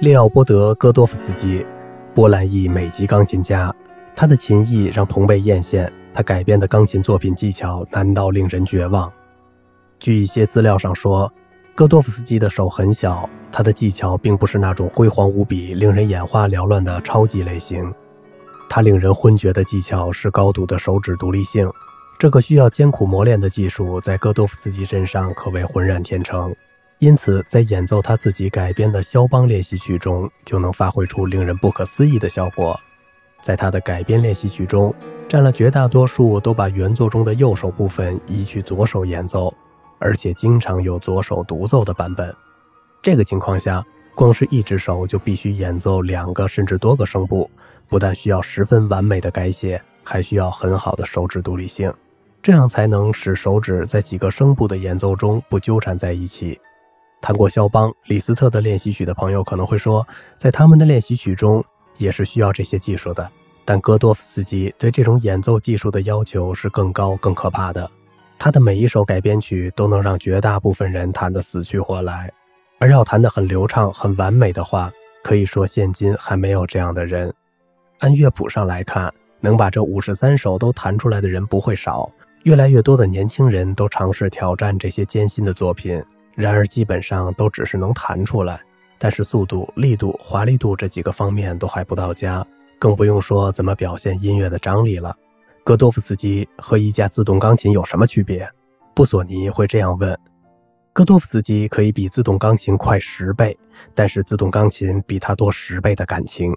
列奥波德·戈多夫斯基，波兰裔美籍钢琴家，他的琴艺让同辈艳羡，他改编的钢琴作品技巧难到令人绝望。据一些资料上说，戈多夫斯基的手很小，他的技巧并不是那种辉煌无比、令人眼花缭乱的超级类型。他令人昏厥的技巧是高度的手指独立性，这个需要艰苦磨练的技术在戈多夫斯基身上可谓浑然天成。因此，在演奏他自己改编的肖邦练习曲中，就能发挥出令人不可思议的效果。在他的改编练习曲中，占了绝大多数都把原作中的右手部分移去左手演奏，而且经常有左手独奏的版本。这个情况下，光是一只手就必须演奏两个甚至多个声部，不但需要十分完美的改写，还需要很好的手指独立性，这样才能使手指在几个声部的演奏中不纠缠在一起。弹过肖邦、李斯特的练习曲的朋友可能会说，在他们的练习曲中也是需要这些技术的。但戈多夫斯基对这种演奏技术的要求是更高、更可怕的。他的每一首改编曲都能让绝大部分人弹得死去活来，而要弹得很流畅、很完美的话，可以说现今还没有这样的人。按乐谱上来看，能把这五十三首都弹出来的人不会少。越来越多的年轻人都尝试挑战这些艰辛的作品。然而，基本上都只是能弹出来，但是速度、力度、华丽度这几个方面都还不到家，更不用说怎么表现音乐的张力了。戈多夫斯基和一架自动钢琴有什么区别？布索尼会这样问。戈多夫斯基可以比自动钢琴快十倍，但是自动钢琴比他多十倍的感情。